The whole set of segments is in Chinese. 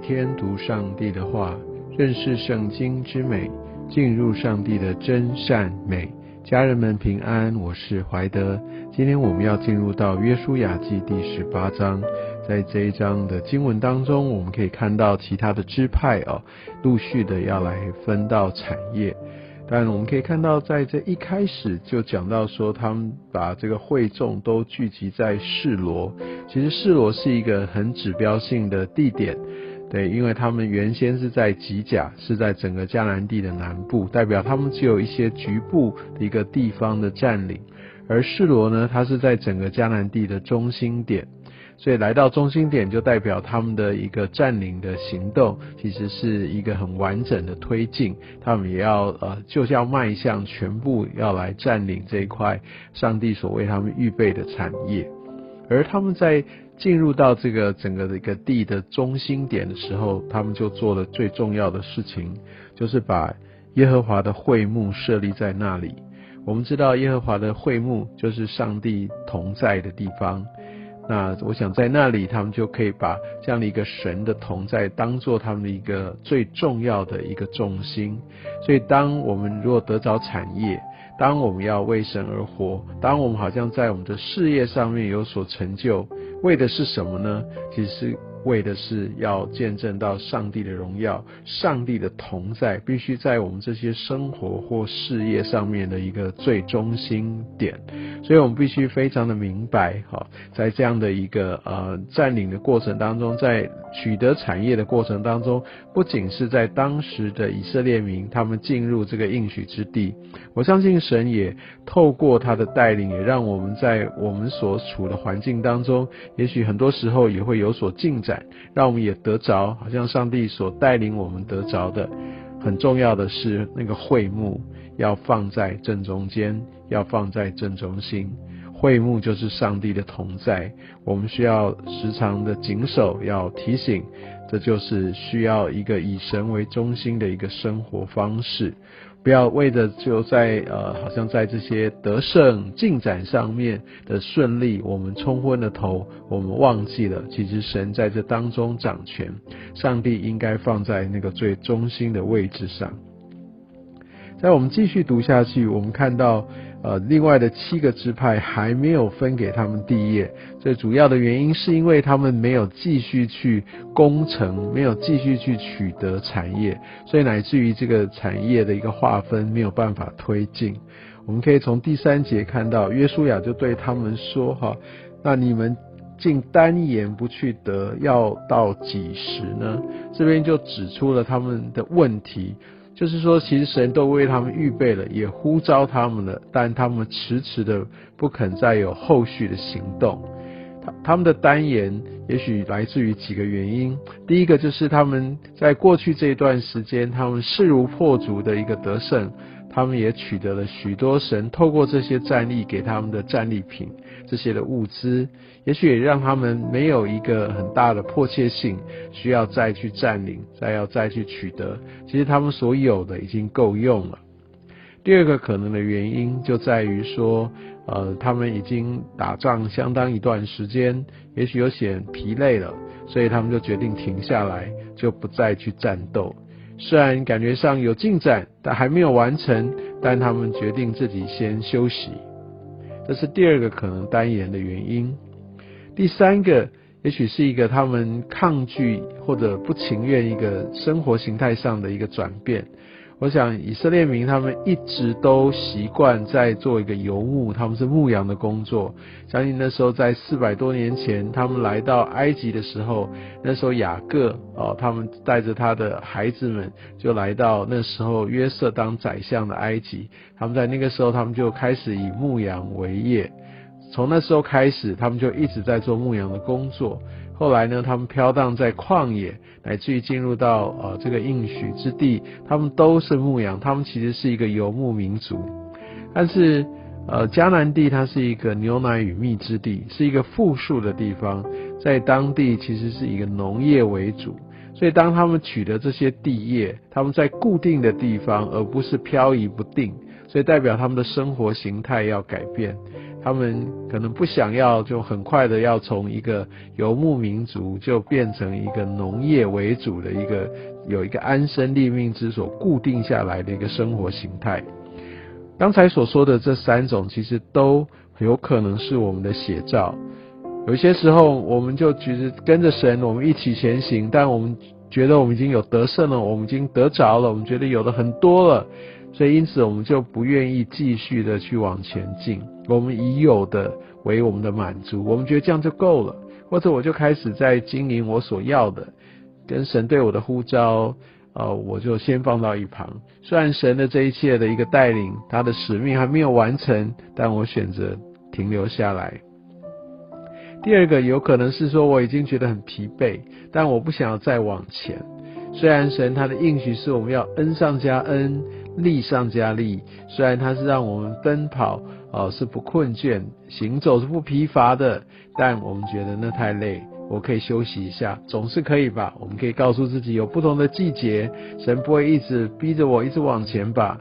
每天读上帝的话，认识圣经之美，进入上帝的真善美。家人们平安，我是怀德。今天我们要进入到约书亚记第十八章，在这一章的经文当中，我们可以看到其他的支派哦，陆续的要来分到产业。但我们可以看到，在这一开始就讲到说，他们把这个会众都聚集在示罗。其实示罗是一个很指标性的地点，对，因为他们原先是在吉甲，是在整个迦南地的南部，代表他们只有一些局部的一个地方的占领。而示罗呢，它是在整个迦南地的中心点。所以来到中心点，就代表他们的一个占领的行动，其实是一个很完整的推进。他们也要呃，就是要迈向全部要来占领这一块上帝所为他们预备的产业。而他们在进入到这个整个的一个地的中心点的时候，他们就做了最重要的事情，就是把耶和华的会幕设立在那里。我们知道耶和华的会幕就是上帝同在的地方。那我想在那里，他们就可以把这样的一个神的同在当做他们的一个最重要的一个重心。所以，当我们如果得着产业，当我们要为神而活，当我们好像在我们的事业上面有所成就，为的是什么呢？其实。为的是要见证到上帝的荣耀，上帝的同在，必须在我们这些生活或事业上面的一个最中心点。所以我们必须非常的明白，哈，在这样的一个呃占领的过程当中，在取得产业的过程当中，不仅是在当时的以色列民他们进入这个应许之地，我相信神也透过他的带领，也让我们在我们所处的环境当中，也许很多时候也会有所进展。让我们也得着，好像上帝所带领我们得着的。很重要的是，那个会幕要放在正中间，要放在正中心。会幕就是上帝的同在，我们需要时常的谨守，要提醒。这就是需要一个以神为中心的一个生活方式。不要为着就在呃，好像在这些得胜进展上面的顺利，我们冲昏了头，我们忘记了，其实神在这当中掌权，上帝应该放在那个最中心的位置上。在我们继续读下去，我们看到。呃，另外的七个支派还没有分给他们地业，最主要的原因是因为他们没有继续去攻城，没有继续去取得产业，所以乃至于这个产业的一个划分没有办法推进。我们可以从第三节看到，约书亚就对他们说：“哈，那你们竟单言不去得，要到几时呢？”这边就指出了他们的问题。就是说，其实神都为他们预备了，也呼召他们了，但他们迟迟的不肯再有后续的行动。他他们的单言，也许来自于几个原因。第一个就是他们在过去这一段时间，他们势如破竹的一个得胜。他们也取得了许多神透过这些战力给他们的战利品，这些的物资，也许也让他们没有一个很大的迫切性，需要再去占领，再要再去取得。其实他们所有的已经够用了。第二个可能的原因就在于说，呃，他们已经打仗相当一段时间，也许有些疲累了，所以他们就决定停下来，就不再去战斗。虽然感觉上有进展，但还没有完成。但他们决定自己先休息，这是第二个可能单言的原因。第三个，也许是一个他们抗拒或者不情愿一个生活形态上的一个转变。我想以色列民他们一直都习惯在做一个游牧，他们是牧羊的工作。相信那时候在四百多年前，他们来到埃及的时候，那时候雅各哦，他们带着他的孩子们就来到那时候约瑟当宰相的埃及。他们在那个时候，他们就开始以牧羊为业。从那时候开始，他们就一直在做牧羊的工作。后来呢，他们飘荡在旷野，乃至于进入到呃这个应许之地，他们都是牧羊，他们其实是一个游牧民族。但是呃迦南地它是一个牛奶与蜜之地，是一个富庶的地方，在当地其实是一个农业为主，所以当他们取得这些地业，他们在固定的地方，而不是漂移不定，所以代表他们的生活形态要改变。他们可能不想要就很快的要从一个游牧民族就变成一个农业为主的一个有一个安身立命之所固定下来的一个生活形态。刚才所说的这三种，其实都有可能是我们的写照。有些时候，我们就觉得跟着神，我们一起前行，但我们觉得我们已经有得胜了，我们已经得着了，我们觉得有的很多了，所以因此我们就不愿意继续的去往前进。我们已有的为我们的满足，我们觉得这样就够了，或者我就开始在经营我所要的，跟神对我的呼召。呃，我就先放到一旁。虽然神的这一切的一个带领，他的使命还没有完成，但我选择停留下来。第二个有可能是说，我已经觉得很疲惫，但我不想要再往前。虽然神他的应许是我们要恩上加恩，力上加力，虽然它是让我们奔跑，哦是不困倦，行走是不疲乏的，但我们觉得那太累。我可以休息一下，总是可以吧？我们可以告诉自己，有不同的季节，神不会一直逼着我一直往前吧？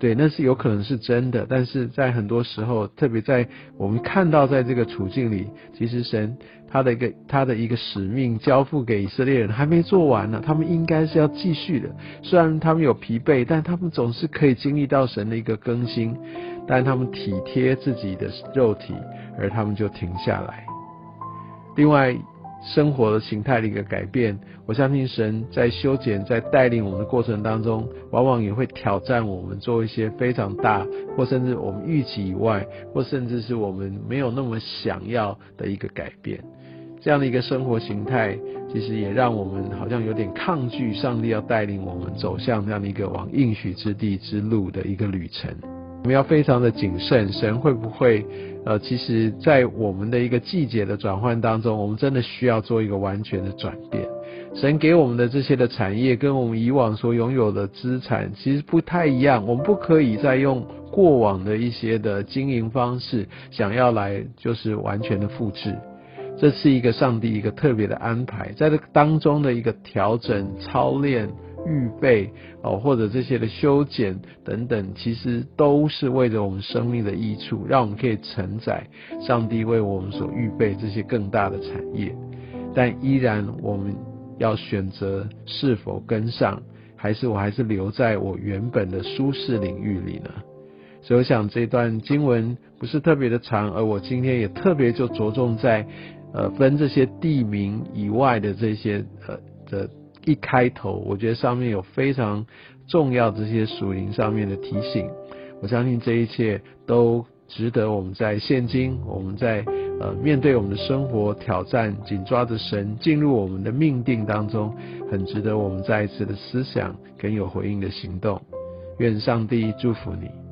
对，那是有可能是真的。但是在很多时候，特别在我们看到在这个处境里，其实神他的一个他的一个使命交付给以色列人还没做完呢，他们应该是要继续的。虽然他们有疲惫，但他们总是可以经历到神的一个更新，但他们体贴自己的肉体，而他们就停下来。另外。生活的形态的一个改变，我相信神在修剪、在带领我们的过程当中，往往也会挑战我们做一些非常大，或甚至我们预期以外，或甚至是我们没有那么想要的一个改变。这样的一个生活形态，其实也让我们好像有点抗拒上帝要带领我们走向这样的一个往应许之地之路的一个旅程。我们要非常的谨慎，神会不会？呃，其实，在我们的一个季节的转换当中，我们真的需要做一个完全的转变。神给我们的这些的产业，跟我们以往所拥有的资产其实不太一样。我们不可以再用过往的一些的经营方式，想要来就是完全的复制。这是一个上帝一个特别的安排，在这当中的一个调整、操练。预备哦，或者这些的修剪等等，其实都是为了我们生命的益处，让我们可以承载上帝为我们所预备这些更大的产业。但依然，我们要选择是否跟上，还是我还是留在我原本的舒适领域里呢？所以，我想这段经文不是特别的长，而我今天也特别就着重在呃分这些地名以外的这些呃的。一开头，我觉得上面有非常重要这些属灵上面的提醒。我相信这一切都值得我们在现今，我们在呃面对我们的生活挑战，紧抓着神进入我们的命定当中，很值得我们再一次的思想跟有回应的行动。愿上帝祝福你。